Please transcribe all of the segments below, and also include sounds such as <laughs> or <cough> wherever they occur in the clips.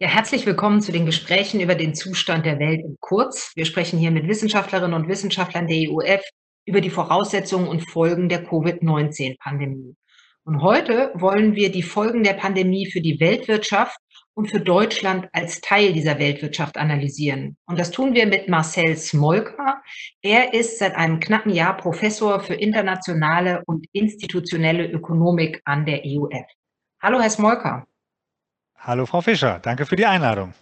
Ja, herzlich willkommen zu den Gesprächen über den Zustand der Welt in Kurz. Wir sprechen hier mit Wissenschaftlerinnen und Wissenschaftlern der EUF über die Voraussetzungen und Folgen der Covid-19-Pandemie. Und heute wollen wir die Folgen der Pandemie für die Weltwirtschaft und für Deutschland als Teil dieser Weltwirtschaft analysieren. Und das tun wir mit Marcel Smolka. Er ist seit einem knappen Jahr Professor für internationale und institutionelle Ökonomik an der EUF. Hallo, Herr Smolka. Hallo Frau Fischer, danke für die Einladung.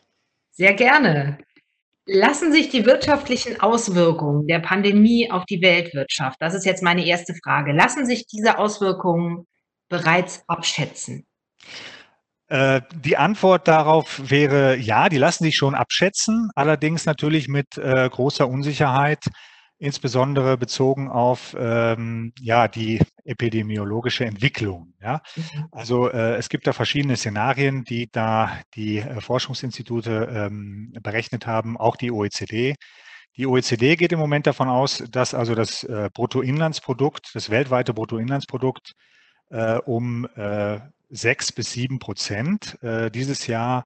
Sehr gerne. Lassen sich die wirtschaftlichen Auswirkungen der Pandemie auf die Weltwirtschaft, das ist jetzt meine erste Frage, lassen sich diese Auswirkungen bereits abschätzen? Äh, die Antwort darauf wäre ja, die lassen sich schon abschätzen, allerdings natürlich mit äh, großer Unsicherheit, insbesondere bezogen auf ähm, ja, die epidemiologische Entwicklung. Ja? Mhm. Also äh, es gibt da verschiedene Szenarien, die da die äh, Forschungsinstitute ähm, berechnet haben, auch die OECD. Die OECD geht im Moment davon aus, dass also das äh, Bruttoinlandsprodukt, das weltweite Bruttoinlandsprodukt äh, um äh, sechs bis sieben Prozent äh, dieses Jahr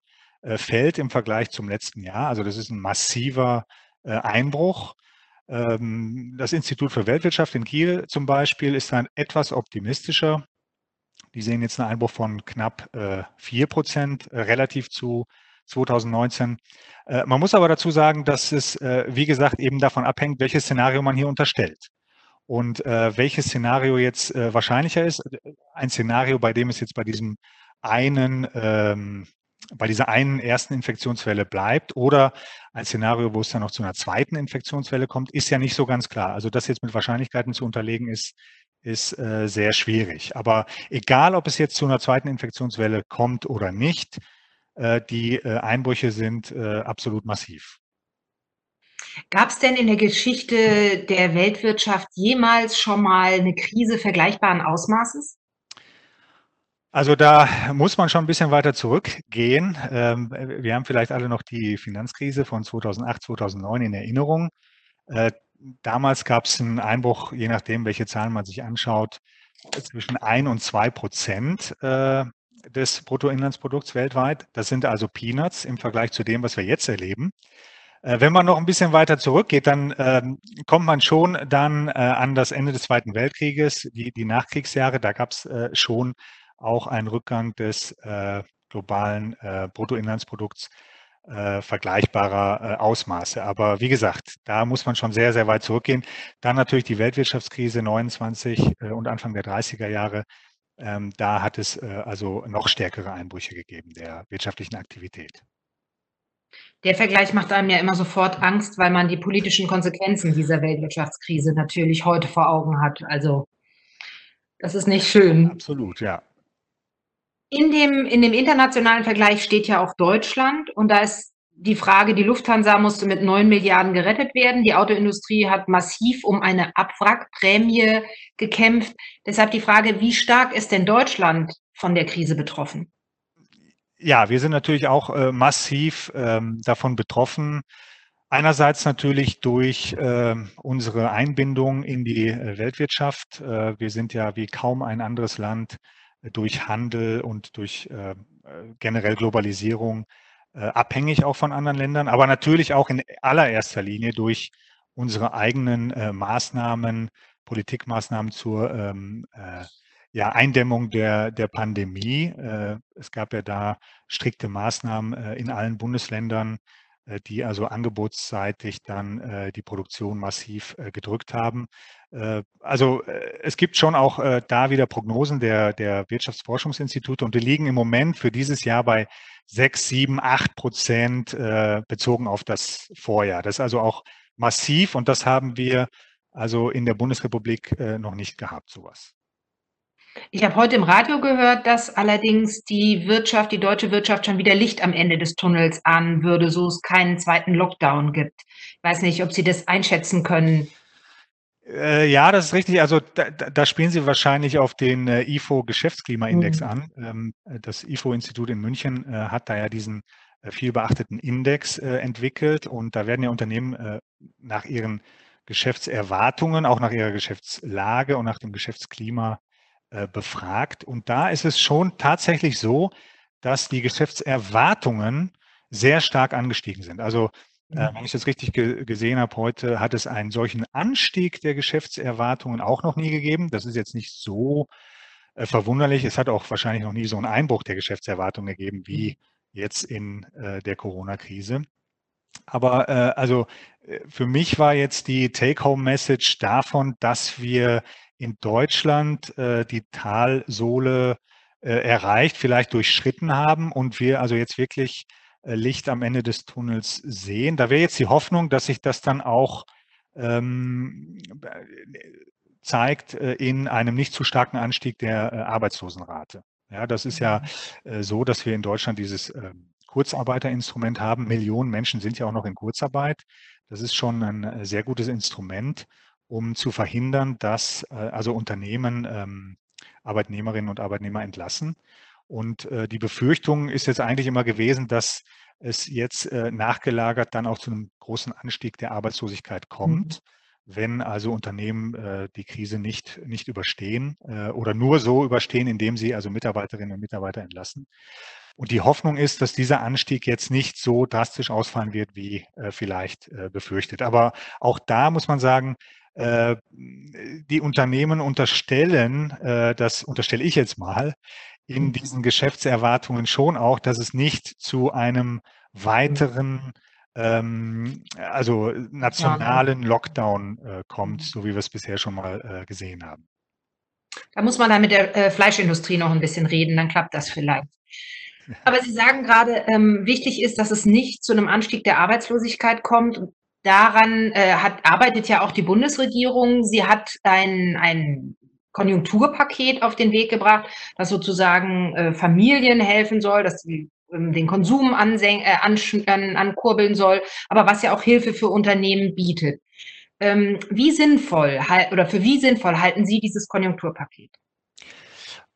fällt im Vergleich zum letzten Jahr. Also das ist ein massiver Einbruch. Ähm, das Institut für Weltwirtschaft in Kiel zum Beispiel ist dann etwas optimistischer. Die sehen jetzt einen Einbruch von knapp 4 äh, Prozent äh, relativ zu 2019. Äh, man muss aber dazu sagen, dass es, wie gesagt, eben davon abhängt, welches Szenario man hier unterstellt. Und welches Szenario jetzt wahrscheinlicher ist, ein Szenario, bei dem es jetzt bei diesem einen ähm, bei dieser einen ersten Infektionswelle bleibt oder ein Szenario, wo es dann noch zu einer zweiten Infektionswelle kommt, ist ja nicht so ganz klar. Also das jetzt mit Wahrscheinlichkeiten zu unterlegen ist, ist äh, sehr schwierig. Aber egal, ob es jetzt zu einer zweiten Infektionswelle kommt oder nicht, äh, die äh, Einbrüche sind äh, absolut massiv. Gab es denn in der Geschichte der Weltwirtschaft jemals schon mal eine Krise vergleichbaren Ausmaßes? Also da muss man schon ein bisschen weiter zurückgehen. Ähm, wir haben vielleicht alle noch die Finanzkrise von 2008, 2009 in Erinnerung. Äh, damals gab es einen Einbruch, je nachdem, welche Zahlen man sich anschaut, zwischen 1 und 2 Prozent äh, des Bruttoinlandsprodukts weltweit. Das sind also Peanuts im Vergleich zu dem, was wir jetzt erleben. Äh, wenn man noch ein bisschen weiter zurückgeht, dann ähm, kommt man schon dann an das Ende des Zweiten Weltkrieges, die, die Nachkriegsjahre. Da gab es schon auch ein Rückgang des äh, globalen äh, Bruttoinlandsprodukts äh, vergleichbarer äh, Ausmaße. Aber wie gesagt, da muss man schon sehr, sehr weit zurückgehen. Dann natürlich die Weltwirtschaftskrise 29 äh, und Anfang der 30er Jahre. Ähm, da hat es äh, also noch stärkere Einbrüche gegeben der wirtschaftlichen Aktivität. Der Vergleich macht einem ja immer sofort Angst, weil man die politischen Konsequenzen dieser Weltwirtschaftskrise natürlich heute vor Augen hat. Also das ist nicht schön. Absolut, ja. In dem, in dem internationalen Vergleich steht ja auch Deutschland und da ist die Frage, die Lufthansa musste mit 9 Milliarden gerettet werden. Die Autoindustrie hat massiv um eine Abwrackprämie gekämpft. Deshalb die Frage, wie stark ist denn Deutschland von der Krise betroffen? Ja, wir sind natürlich auch äh, massiv ähm, davon betroffen. Einerseits natürlich durch äh, unsere Einbindung in die äh, Weltwirtschaft. Äh, wir sind ja wie kaum ein anderes Land durch Handel und durch äh, generell Globalisierung äh, abhängig auch von anderen Ländern, aber natürlich auch in allererster Linie durch unsere eigenen äh, Maßnahmen, Politikmaßnahmen zur ähm, äh, ja, Eindämmung der, der Pandemie. Äh, es gab ja da strikte Maßnahmen äh, in allen Bundesländern, die also angebotsseitig dann äh, die Produktion massiv äh, gedrückt haben. Also es gibt schon auch da wieder Prognosen der, der Wirtschaftsforschungsinstitute und die liegen im Moment für dieses Jahr bei 6, 7, 8 Prozent bezogen auf das Vorjahr. Das ist also auch massiv und das haben wir also in der Bundesrepublik noch nicht gehabt, sowas. Ich habe heute im Radio gehört, dass allerdings die Wirtschaft, die deutsche Wirtschaft schon wieder Licht am Ende des Tunnels ahnen würde, so es keinen zweiten Lockdown gibt. Ich weiß nicht, ob Sie das einschätzen können. Äh, ja, das ist richtig. Also da, da, spielen Sie wahrscheinlich auf den äh, IFO Geschäftsklimaindex mhm. an. Ähm, das IFO-Institut in München äh, hat da ja diesen viel beachteten Index entwickelt und da werden ja Unternehmen nach ihren Geschäftserwartungen, auch nach ihrer Geschäftslage und nach dem Geschäftsklima äh, befragt. Und da ist es schon tatsächlich so, dass die Geschäftserwartungen sehr stark angestiegen sind. Also äh, wenn ich das richtig ge gesehen habe, heute hat es einen solchen Anstieg der Geschäftserwartungen auch noch nie gegeben. Das ist jetzt nicht so äh, verwunderlich. Es hat auch wahrscheinlich noch nie so einen Einbruch der Geschäftserwartungen gegeben wie jetzt in äh, der Corona-Krise. Aber äh, also äh, für mich war jetzt die Take-Home-Message davon, dass wir in Deutschland äh, die Talsohle äh, erreicht, vielleicht durchschritten haben und wir also jetzt wirklich äh, Licht am Ende des Tunnels sehen. Da wäre jetzt die Hoffnung, dass sich das dann auch ähm, zeigt äh, in einem nicht zu starken Anstieg der äh, Arbeitslosenrate. Ja, das ist ja mhm. äh, so, dass wir in Deutschland dieses ähm, Kurzarbeiterinstrument haben. Millionen Menschen sind ja auch noch in Kurzarbeit. Das ist schon ein sehr gutes Instrument, um zu verhindern, dass also Unternehmen ähm, Arbeitnehmerinnen und Arbeitnehmer entlassen. Und äh, die Befürchtung ist jetzt eigentlich immer gewesen, dass es jetzt äh, nachgelagert dann auch zu einem großen Anstieg der Arbeitslosigkeit kommt, mhm. wenn also Unternehmen äh, die Krise nicht, nicht überstehen äh, oder nur so überstehen, indem sie also Mitarbeiterinnen und Mitarbeiter entlassen. Und die Hoffnung ist, dass dieser Anstieg jetzt nicht so drastisch ausfallen wird, wie äh, vielleicht äh, befürchtet. Aber auch da muss man sagen, äh, die Unternehmen unterstellen, äh, das unterstelle ich jetzt mal, in mhm. diesen Geschäftserwartungen schon auch, dass es nicht zu einem weiteren, ähm, also nationalen Lockdown äh, kommt, mhm. so wie wir es bisher schon mal äh, gesehen haben. Da muss man dann mit der äh, Fleischindustrie noch ein bisschen reden, dann klappt das vielleicht. <laughs> Aber Sie sagen gerade, ähm, wichtig ist, dass es nicht zu einem Anstieg der Arbeitslosigkeit kommt. Daran äh, hat, arbeitet ja auch die Bundesregierung. Sie hat ein, ein Konjunkturpaket auf den Weg gebracht, das sozusagen äh, Familien helfen soll, dass sie ähm, den Konsum äh, an, ankurbeln soll, aber was ja auch Hilfe für Unternehmen bietet. Ähm, wie sinnvoll oder für wie sinnvoll halten Sie dieses Konjunkturpaket?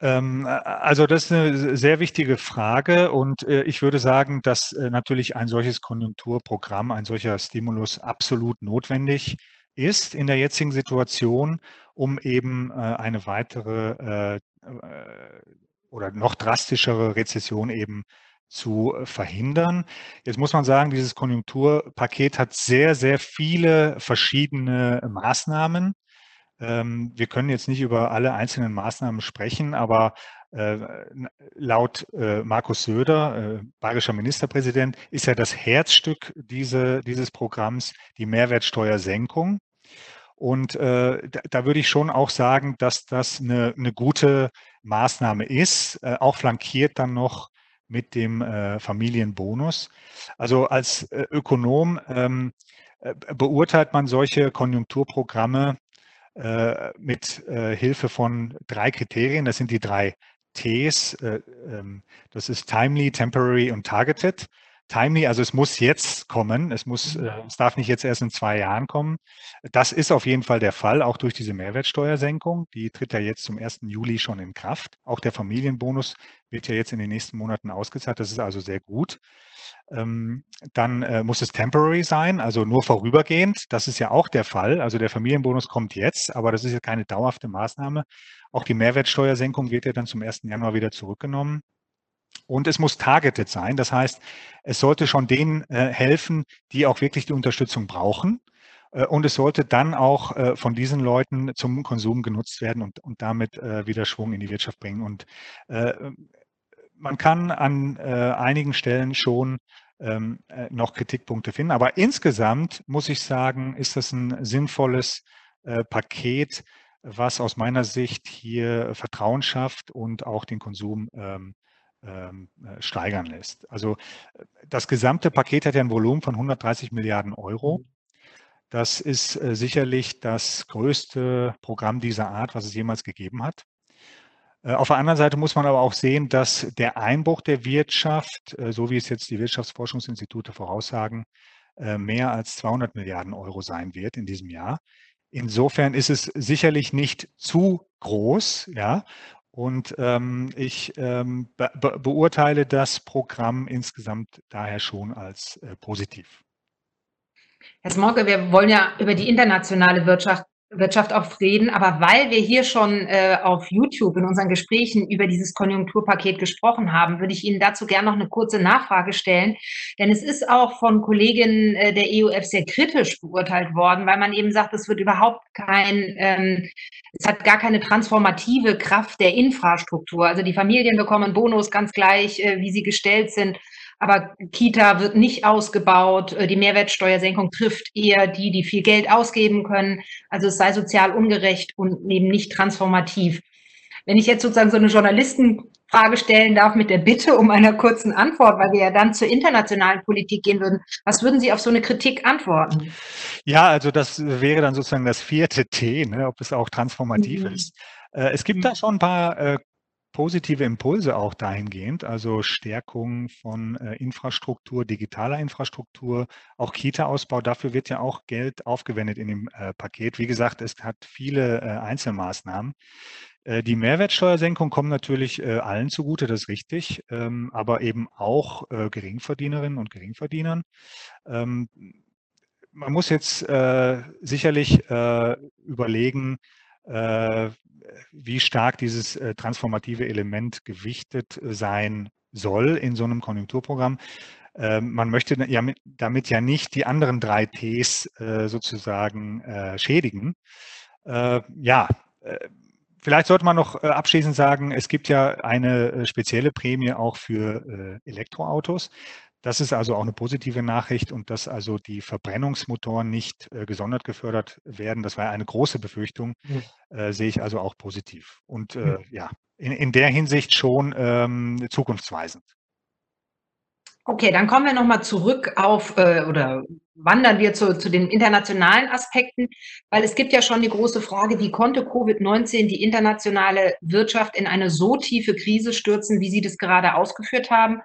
Ähm, also das ist eine sehr wichtige Frage und äh, ich würde sagen, dass äh, natürlich ein solches Konjunkturprogramm, ein solcher Stimulus absolut notwendig ist in der jetzigen Situation, um eben äh, eine weitere oder noch drastischere Rezession eben zu verhindern. Jetzt muss man sagen, dieses Konjunkturpaket hat sehr, sehr viele verschiedene Maßnahmen. Ähm, wir können jetzt nicht über alle einzelnen Maßnahmen sprechen, aber äh, laut äh, Markus Söder, äh, bayerischer Ministerpräsident, ist ja das Herzstück diese, dieses Programms die Mehrwertsteuersenkung. Und da, würde ich schon auch sagen, dass das eine, eine gute Maßnahme ist, auch flankiert dann noch mit dem Familienbonus. Also als Ökonom ähm, beurteilt man solche Konjunkturprogramme äh, mit äh, Hilfe von drei Kriterien. Das sind die drei Ts. Äh, ähm, das ist timely, temporary und targeted. Timely, also es muss jetzt kommen, es muss, mhm. es darf nicht jetzt erst in zwei Jahren kommen. Das ist auf jeden Fall der Fall, auch durch diese Mehrwertsteuersenkung. Die tritt ja jetzt zum 1. Juli schon in Kraft. Auch der Familienbonus wird ja jetzt in den nächsten Monaten ausgezahlt. Das ist also sehr gut. Ähm, dann äh, muss es temporary sein, also nur vorübergehend. Das ist ja auch der Fall. Also der Familienbonus kommt jetzt, aber das ist ja keine dauerhafte Maßnahme. Auch die Mehrwertsteuersenkung wird ja dann zum 1. Januar wieder zurückgenommen. Und es muss targeted sein. Das heißt, es sollte schon denen äh, helfen, die auch wirklich die Unterstützung brauchen. Äh, und es sollte dann auch äh, von diesen Leuten zum Konsum genutzt werden und, und damit wieder Schwung in die Wirtschaft bringen. Und man kann an einigen Stellen schon ähm, äh, noch Kritikpunkte finden. Aber insgesamt muss ich sagen, ist das ein sinnvolles Paket, was aus meiner Sicht hier Vertrauen schafft und auch den Konsum ähm, ähm, äh, steigern lässt. Also äh, das gesamte Paket hat ja ein Volumen von 130 Milliarden Euro. Mhm. Das ist äh, sicherlich das größte Programm dieser Art, was es jemals gegeben hat. Äh, auf der anderen Seite muss man aber auch sehen, dass der Einbruch der Wirtschaft, äh, so wie es jetzt die Wirtschaftsforschungsinstitute voraussagen, äh, mehr als 200 Milliarden Euro sein wird in diesem Jahr. Insofern ist es sicherlich nicht zu groß, ja. Und ähm, ich ähm, be beurteile das Programm insgesamt daher schon als äh, positiv. Herr Smorke, wir wollen ja über die internationale Wirtschaft Wirtschaft auch reden, aber weil wir hier schon äh, auf YouTube in unseren Gesprächen über dieses Konjunkturpaket gesprochen haben, würde ich Ihnen dazu gerne noch eine kurze Nachfrage stellen. Denn es ist auch von Kolleginnen äh, der EUF sehr kritisch beurteilt worden, weil man eben sagt, es wird überhaupt kein, ähm, es hat gar keine transformative Kraft der Infrastruktur. Also die Familien bekommen Bonus ganz gleich, äh, wie sie gestellt sind. Aber Kita wird nicht ausgebaut. Äh, die Mehrwertsteuersenkung trifft eher die, die viel Geld ausgeben können. Also es sei sozial ungerecht und eben nicht transformativ. Wenn ich jetzt sozusagen so eine Journalistenfrage stellen darf mit der Bitte um einer kurzen Antwort, weil wir ja dann zur internationalen Politik gehen würden, was würden Sie auf so eine Kritik antworten? Ja, also das wäre dann sozusagen das vierte T, ne, ob es auch transformativ mhm. ist. Äh, es gibt da mhm. schon ein paar äh, positive Impulse auch dahingehend, also Stärkung von äh, Infrastruktur, digitaler Infrastruktur, auch Kita-Ausbau. Dafür wird ja auch Geld aufgewendet in dem äh, Paket. Wie gesagt, es hat viele äh, Einzelmaßnahmen. Äh, die Mehrwertsteuersenkung kommt natürlich äh, allen zugute, das ist richtig, ähm, aber eben auch äh, Geringverdienerinnen und Geringverdienern. Ähm, man muss jetzt sicherlich überlegen, wie stark dieses äh, transformative Element gewichtet äh, sein soll in so einem Konjunkturprogramm. Ähm, man möchte damit ja nicht die anderen drei Ts äh, sozusagen äh, schädigen. Äh, ja, äh, vielleicht sollte man noch abschließend sagen, es gibt ja eine spezielle Prämie auch für Elektroautos. Das ist also auch eine positive Nachricht und dass also die Verbrennungsmotoren nicht äh, gesondert gefördert werden, das war eine große Befürchtung, äh, sehe ich also auch positiv. Und äh, ja, in, in, der Hinsicht schon ähm, zukunftsweisend. Okay, dann kommen wir nochmal zurück auf äh, oder wandern wir zu, zu den internationalen Aspekten, weil es gibt ja schon die große Frage, wie konnte Covid-19 die internationale Wirtschaft in eine so tiefe Krise stürzen, wie Sie das gerade ausgeführt haben?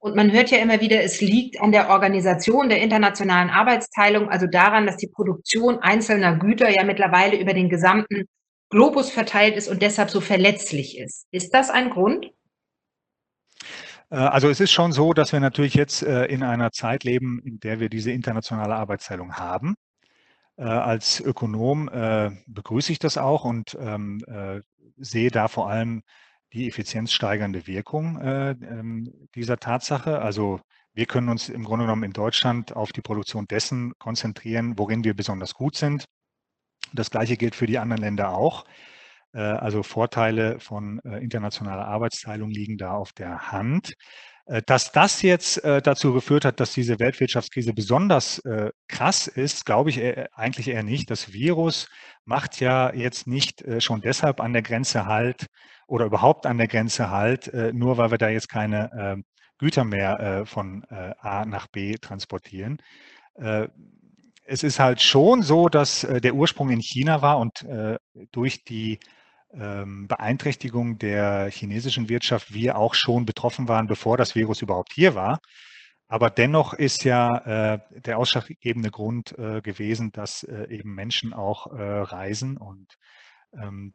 Und man hört ja immer wieder, es liegt an der Organisation der internationalen Arbeitsteilung, also daran, dass die Produktion einzelner Güter ja mittlerweile über den gesamten Globus verteilt ist und deshalb so verletzlich ist. Ist das ein Grund? Äh, also es ist schon so, dass wir natürlich jetzt äh, in einer Zeit leben, in der wir diese internationale Arbeitsteilung haben. Äh, als Ökonom begrüße ich das auch und ähm, sehe da vor allem die effizienzsteigernde Wirkung äh, ähm, dieser Tatsache. Also wir können uns im Grunde genommen in Deutschland auf die Produktion dessen konzentrieren, worin wir besonders gut sind. Das Gleiche gilt für die anderen Länder auch. Äh, also Vorteile von äh, internationaler Arbeitsteilung liegen da auf der Hand. Dass das jetzt dazu geführt hat, dass diese Weltwirtschaftskrise besonders krass ist, glaube ich eigentlich eher nicht. Das Virus macht ja jetzt nicht schon deshalb an der Grenze halt oder überhaupt an der Grenze halt, nur weil wir da jetzt keine ähm, Güter mehr von A nach B transportieren. Es ist halt schon so, dass der Ursprung in China war und durch die ähm, Beeinträchtigung der chinesischen Wirtschaft wir auch schon betroffen waren, bevor das Virus überhaupt hier war. Aber dennoch ist ja äh, der ausschlaggebende Grund äh, gewesen, dass äh, eben Menschen auch äh, reisen und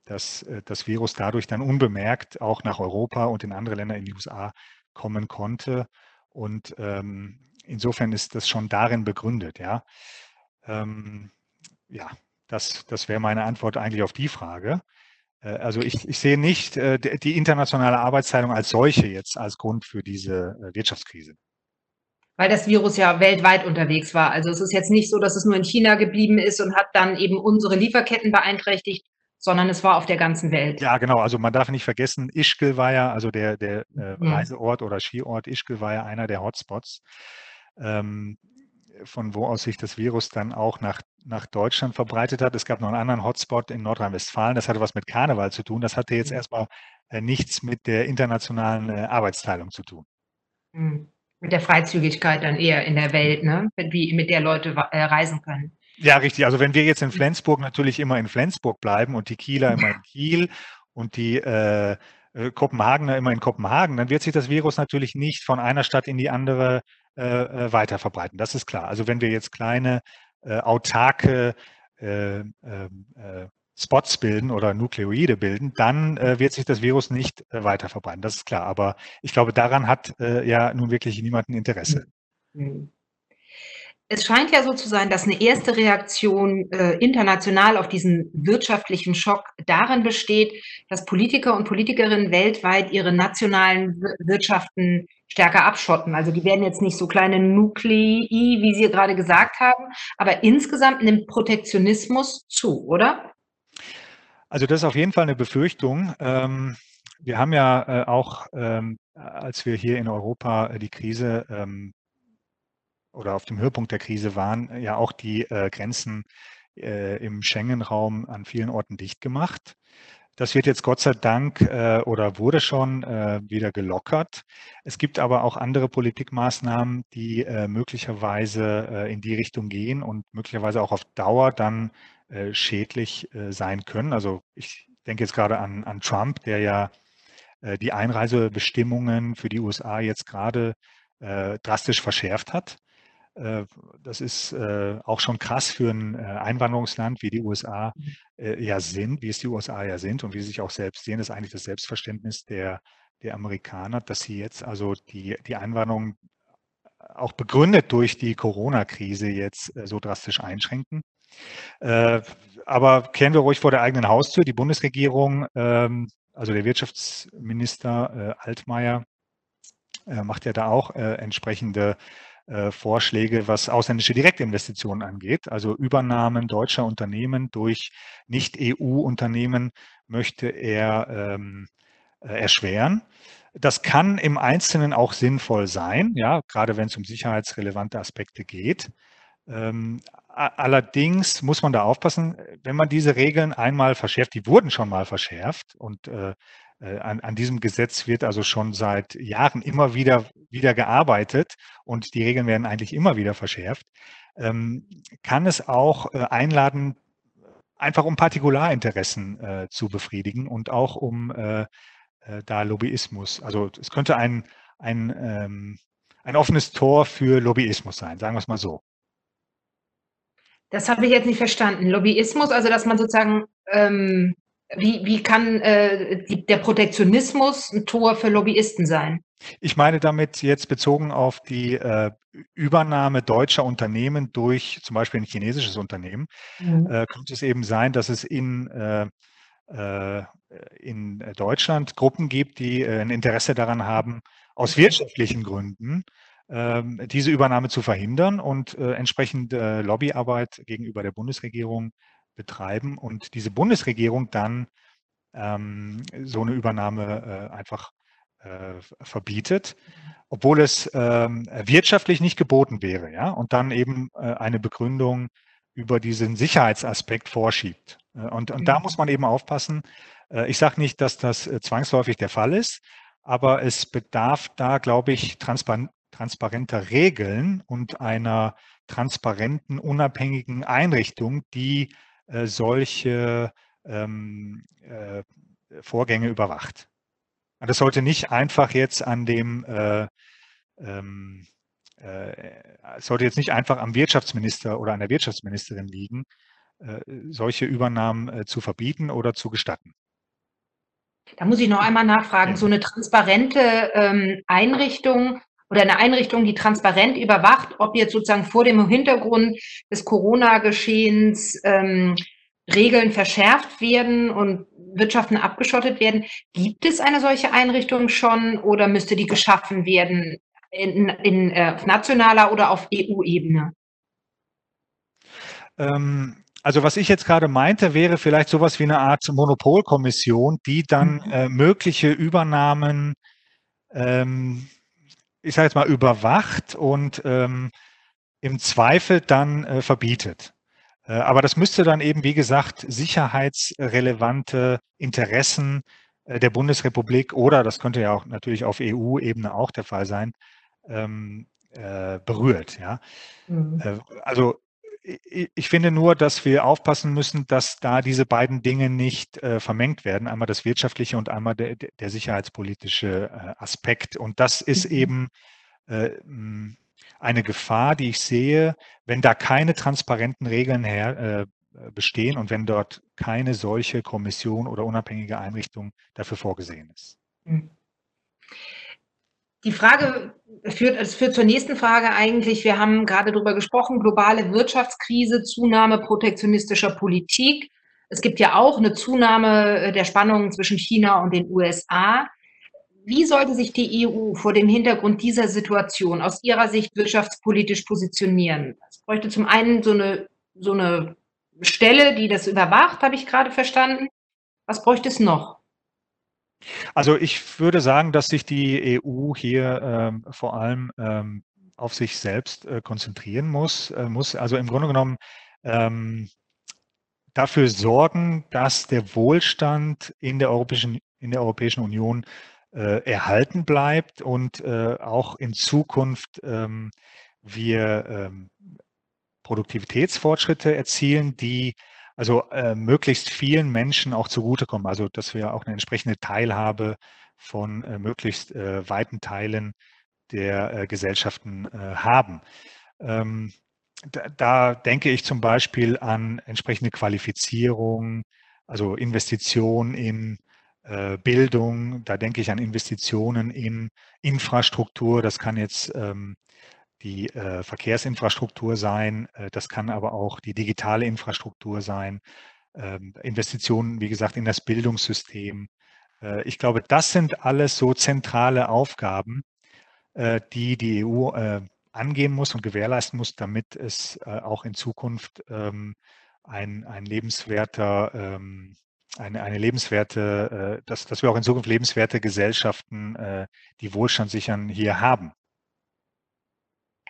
dass äh, das Virus dadurch dann unbemerkt auch nach Europa und in andere Länder in die USA kommen konnte. Und ähm, insofern ist das schon darin begründet, ja. Ähm, ja, das, das wäre meine Antwort eigentlich auf die Frage. Äh, also ich, ich sehe nicht äh, die internationale Arbeitsteilung als solche jetzt als Grund für diese Wirtschaftskrise. Weil das Virus ja weltweit unterwegs war. Also es ist jetzt nicht so, dass es nur in China geblieben ist und hat dann eben unsere Lieferketten beeinträchtigt, sondern es war auf der ganzen Welt. Ja, genau. Also man darf nicht vergessen, Ischgl war ja, also der, der äh, mhm. Reiseort oder Skiort Ischgl war ja einer der Hotspots. Ähm, von wo aus sich das Virus dann auch nach, nach Deutschland verbreitet hat. Es gab noch einen anderen Hotspot in Nordrhein-Westfalen, das hatte was mit Karneval zu tun. Das hatte jetzt mhm. erstmal äh, nichts mit der internationalen äh, Arbeitsteilung zu tun. Mhm. Mit der Freizügigkeit dann eher in der Welt, ne? wie mit der Leute äh, reisen können. Ja, richtig. Also wenn wir jetzt in Flensburg natürlich immer in Flensburg bleiben und die Kieler immer in Kiel und die äh, äh, Kopenhagener immer in Kopenhagen, dann wird sich das Virus natürlich nicht von einer Stadt in die andere äh, äh, weiter verbreiten. Das ist klar. Also wenn wir jetzt kleine äh, autarke äh, ähm, äh, Spots bilden oder Nukleoide bilden, dann äh, wird sich das Virus nicht weiter verbreiten. Das ist klar. Aber ich glaube, daran hat ja nun wirklich niemand ein Interesse. Mhm. Es scheint ja so zu sein, dass eine erste Reaktion äh, international auf diesen wirtschaftlichen Schock darin besteht, dass Politiker und Politikerinnen weltweit ihre nationalen Wirtschaften stärker abschotten. Also die werden jetzt nicht so kleine Nuklei, wie Sie gerade gesagt haben, aber insgesamt nimmt Protektionismus zu, oder? Also das ist auf jeden Fall eine Befürchtung. Ähm, wir haben ja äh, auch, ähm, als wir hier in Europa äh, die Krise ähm, oder auf dem Höhepunkt der Krise waren, ja auch die äh, Grenzen äh, im Schengen-Raum an vielen Orten dicht gemacht. Das wird jetzt Gott sei Dank äh, oder wurde schon äh, wieder gelockert. Es gibt aber auch andere Politikmaßnahmen, die äh, möglicherweise äh, in die Richtung gehen und möglicherweise auch auf Dauer dann äh, schädlich äh, sein können. Also ich denke jetzt gerade an, an Trump, der ja äh, die Einreisebestimmungen für die USA jetzt gerade äh, drastisch verschärft hat. Äh, das ist äh, auch schon krass für ein äh, Einwanderungsland, wie die USA mhm. ja sind, wie es die USA ja sind und wie sie sich auch selbst sehen, das ist eigentlich das Selbstverständnis der, der Amerikaner, dass sie jetzt also die, die Einwanderung auch begründet durch die Corona-Krise jetzt so drastisch einschränken. Aber kehren wir ruhig vor der eigenen Haustür. Die Bundesregierung, ähm, also der Wirtschaftsminister Altmaier, macht ja da auch entsprechende äh, Vorschläge, was ausländische Direktinvestitionen angeht. Also Übernahmen deutscher Unternehmen durch Nicht-EU-Unternehmen möchte er ähm, äh, erschweren. Das kann im Einzelnen auch sinnvoll sein, ja, gerade wenn es um sicherheitsrelevante Aspekte geht. Ähm, allerdings muss man da aufpassen, wenn man diese Regeln einmal verschärft, die wurden schon mal verschärft und äh, äh, an, an, diesem Gesetz wird also schon seit Jahren immer wieder, wieder gearbeitet und die Regeln werden eigentlich immer wieder verschärft. Ähm, kann es auch äh, einladen, einfach um Partikularinteressen äh, zu befriedigen und auch um äh, äh da Lobbyismus. Also es könnte ein, ein, ähm, ein offenes Tor für Lobbyismus sein, sagen wir es mal so. Das habe ich jetzt nicht verstanden. Lobbyismus, also dass man sozusagen ähm, wie, wie kann äh, die, der Protektionismus ein Tor für Lobbyisten sein? Ich meine damit jetzt bezogen auf die äh, Übernahme deutscher Unternehmen durch zum Beispiel ein chinesisches Unternehmen, mhm. äh, könnte es eben sein, dass es in, äh, äh in Deutschland Gruppen gibt, die äh, ein Interesse daran haben, aus wirtschaftlichen Gründen ähm, diese Übernahme zu verhindern und äh, entsprechende Lobbyarbeit gegenüber der Bundesregierung betreiben und diese Bundesregierung dann ähm, so eine Übernahme äh, einfach äh, verbietet, obwohl es ähm, wirtschaftlich nicht geboten wäre, ja, und dann eben äh, eine Begründung über diesen Sicherheitsaspekt vorschiebt. Äh, und, und da mhm. muss man eben aufpassen. Äh, ich sage nicht, dass das äh, zwangsläufig der Fall ist, aber es bedarf da, glaube ich, transpar transparenter Regeln und einer transparenten, unabhängigen Einrichtung, die äh, solche ähm, äh, Vorgänge überwacht. Das sollte nicht einfach jetzt an dem, äh, ähm, äh, sollte jetzt nicht einfach am Wirtschaftsminister oder an der Wirtschaftsministerin liegen, äh, solche Übernahmen zu verbieten oder zu gestatten. Da muss ich noch einmal nachfragen, so eine transparente ähm, Einrichtung oder eine Einrichtung, die transparent überwacht, ob jetzt sozusagen vor dem Hintergrund des Corona-Geschehens ähm, Regeln verschärft werden und Wirtschaften abgeschottet werden. Gibt es eine solche Einrichtung schon oder müsste die geschaffen werden in, in, äh, auf nationaler oder auf EU-Ebene? Ähm, also was ich jetzt gerade meinte, wäre vielleicht sowas wie eine Art Monopolkommission, die dann mhm. äh, mögliche Übernahmen ähm, ich sage jetzt mal, überwacht und ähm, im Zweifel dann äh, verbietet. Äh, aber das müsste dann eben, wie gesagt, sicherheitsrelevante Interessen äh, der Bundesrepublik oder das könnte ja auch natürlich auf EU-Ebene auch der Fall sein, ähm, äh, berührt. Ja? Mhm. Äh, also ich finde nur, dass wir aufpassen müssen, dass da diese beiden Dinge nicht äh, vermengt werden. Einmal das wirtschaftliche und einmal der, der sicherheitspolitische äh, Aspekt. Und das ist mhm. eben äh, eine Gefahr, die ich sehe, wenn da keine transparenten Regeln her, äh, bestehen und wenn dort keine solche Kommission oder unabhängige Einrichtung dafür vorgesehen ist. Mhm. Die Frage führt, es führt zur nächsten Frage eigentlich. Wir haben gerade darüber gesprochen, globale Wirtschaftskrise, Zunahme protektionistischer Politik. Es gibt ja auch eine Zunahme der Spannungen zwischen China und den USA. Wie sollte sich die EU vor dem Hintergrund dieser Situation aus Ihrer Sicht wirtschaftspolitisch positionieren? Es bräuchte zum einen so eine, so eine Stelle, die das überwacht, habe ich gerade verstanden. Was bräuchte es noch? Also ich würde sagen, dass sich die EU hier ähm, vor allem ähm, auf sich selbst äh, konzentrieren muss, äh, muss also im Grunde genommen ähm, dafür sorgen, dass der Wohlstand in der Europäischen, in der Europäischen Union äh, erhalten bleibt und äh, auch in Zukunft ähm, wir ähm, Produktivitätsfortschritte erzielen, die also äh, möglichst vielen Menschen auch zugutekommen. Also dass wir auch eine entsprechende Teilhabe von äh, möglichst äh, weiten Teilen der äh, Gesellschaften äh, haben. Ähm, da, da, denke ich zum Beispiel an entsprechende Qualifizierung, also Investitionen in äh, Bildung, da denke ich an Investitionen in Infrastruktur, das kann jetzt ähm, die äh, Verkehrsinfrastruktur sein, äh, das kann aber auch die digitale Infrastruktur sein, ähm, Investitionen, wie gesagt, in das Bildungssystem. Äh, ich glaube, das sind alles so zentrale Aufgaben, äh, die die EU äh, angehen muss und gewährleisten muss, damit es äh, auch in Zukunft ähm, ein, ein lebenswerter ähm, eine, eine lebenswerte, dass, dass wir auch in Zukunft lebenswerte Gesellschaften, die Wohlstand sichern, hier haben.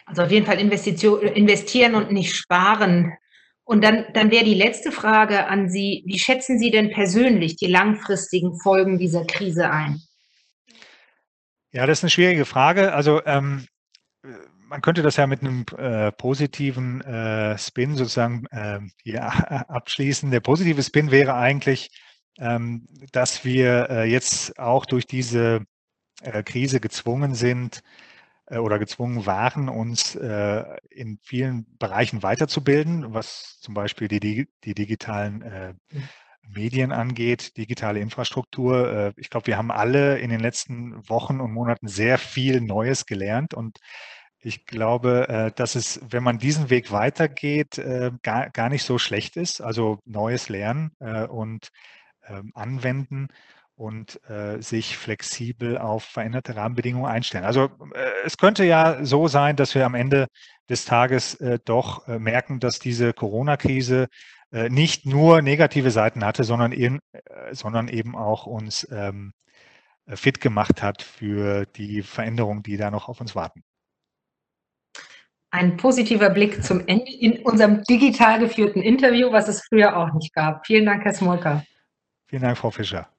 Also auf jeden Fall investieren und nicht sparen. Und dann, dann wäre die letzte Frage an Sie, wie schätzen Sie denn persönlich die langfristigen Folgen dieser Krise ein? Ja, das ist eine schwierige Frage. Also ähm, man könnte das ja mit einem äh, positiven äh, Spin sozusagen äh, hier <laughs> abschließen. Der positive Spin wäre eigentlich, ähm, dass wir äh, jetzt auch durch diese äh, Krise gezwungen sind, oder gezwungen waren, uns äh, in vielen Bereichen weiterzubilden, was zum Beispiel die, die digitalen äh, mhm. Medien angeht, digitale Infrastruktur. Ich glaube, wir haben alle in den letzten Wochen und Monaten sehr viel Neues gelernt und ich glaube, dass es, wenn man diesen Weg weitergeht, gar, gar nicht so schlecht ist. Also neues Lernen und ähm, Anwenden und äh, sich flexibel auf veränderte Rahmenbedingungen einstellen. Also äh, es könnte ja so sein, dass wir am Ende des Tages äh, doch äh, merken, dass diese Corona-Krise äh, nicht nur negative Seiten hatte, sondern, in, äh, sondern eben auch uns ähm, fit gemacht hat für die Veränderungen, die da noch auf uns warten. Ein positiver Blick zum Ende in unserem digital geführten Interview, was es früher auch nicht gab. Vielen Dank, Herr Smolka. Vielen Dank, Frau Fischer.